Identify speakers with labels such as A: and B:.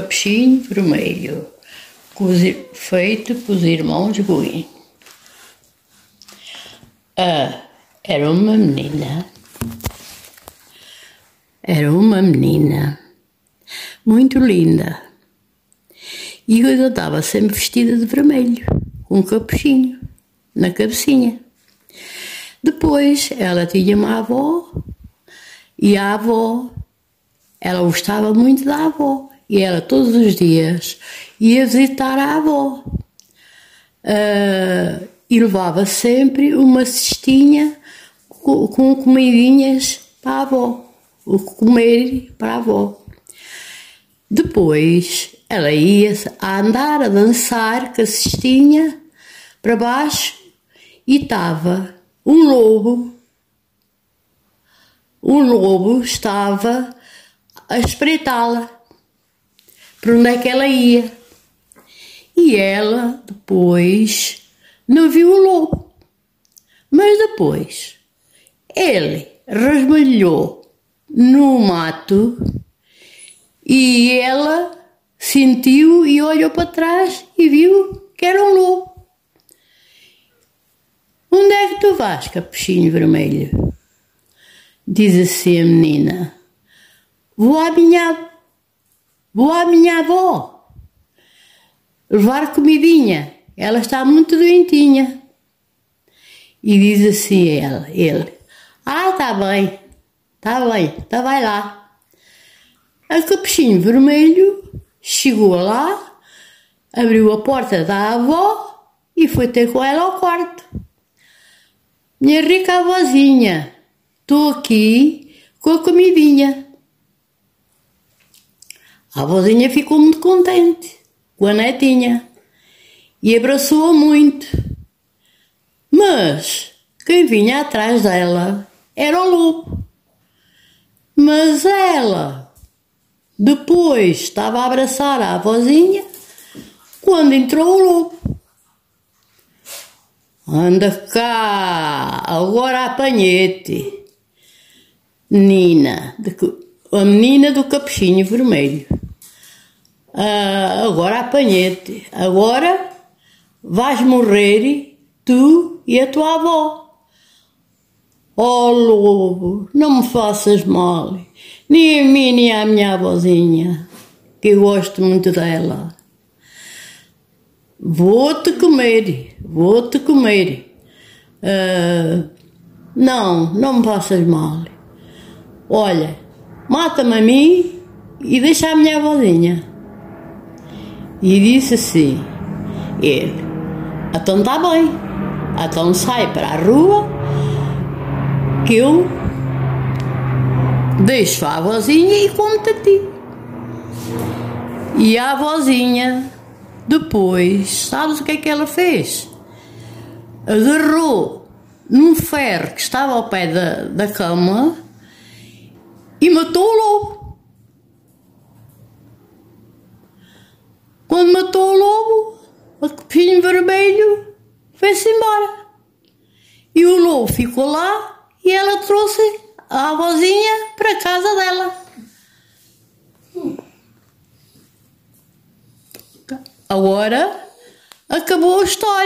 A: capuchinho vermelho, feito pelos irmãos Guin. Ah, era uma menina. Era uma menina muito linda. E eu estava sempre vestida de vermelho, com um capuchinho na cabecinha. Depois ela tinha uma avó e a avó, ela gostava muito da avó e ela todos os dias ia visitar a avó. Uh, e levava sempre uma cestinha com, com comidinhas para a avó, o comer para a avó. Depois ela ia a andar, a dançar com a cestinha para baixo e estava um lobo. O lobo estava a espreitá-la para onde é que ela ia. E ela depois não viu o lobo. Mas depois ele resbalhou no mato e ela sentiu e olhou para trás e viu que era um lobo. Onde é que tu vais, capuchinho vermelho? Diz assim a menina. Vou à minha, vou à minha avó levar comidinha. Ela está muito doentinha. E diz assim ela, ele. Ah, tá bem, tá bem, tá vai lá. A capuchinho vermelho chegou lá, abriu a porta da avó e foi ter com ela ao quarto. Minha rica avózinha, estou aqui com a comidinha. A avózinha ficou muito contente com a netinha e abraçou-a muito. Mas quem vinha atrás dela era o lobo. Mas ela depois estava a abraçar a avózinha quando entrou o lobo. Anda cá, agora apanhei-te. Nina, a menina do capuchinho vermelho. Ah, agora apanhei-te. Agora vais morrer tu e a tua avó. Oh lobo, não me faças mal, nem a mim nem à minha avózinha, que eu gosto muito dela. Vou-te comer, vou-te comer. Uh, não, não me faças mal. Olha, mata-me a mim e deixa a minha avózinha. E disse assim, ele, então está bem, então sai para a rua que eu deixo a avózinha e conto a ti. E a avózinha depois, sabes o que é que ela fez? Agarrou num ferro que estava ao pé da, da cama e matou o lobo. Quando matou o lobo, o copinho vermelho foi-se embora. E o lobo ficou lá e ela trouxe a avózinha para casa dela. Agora acabou a história.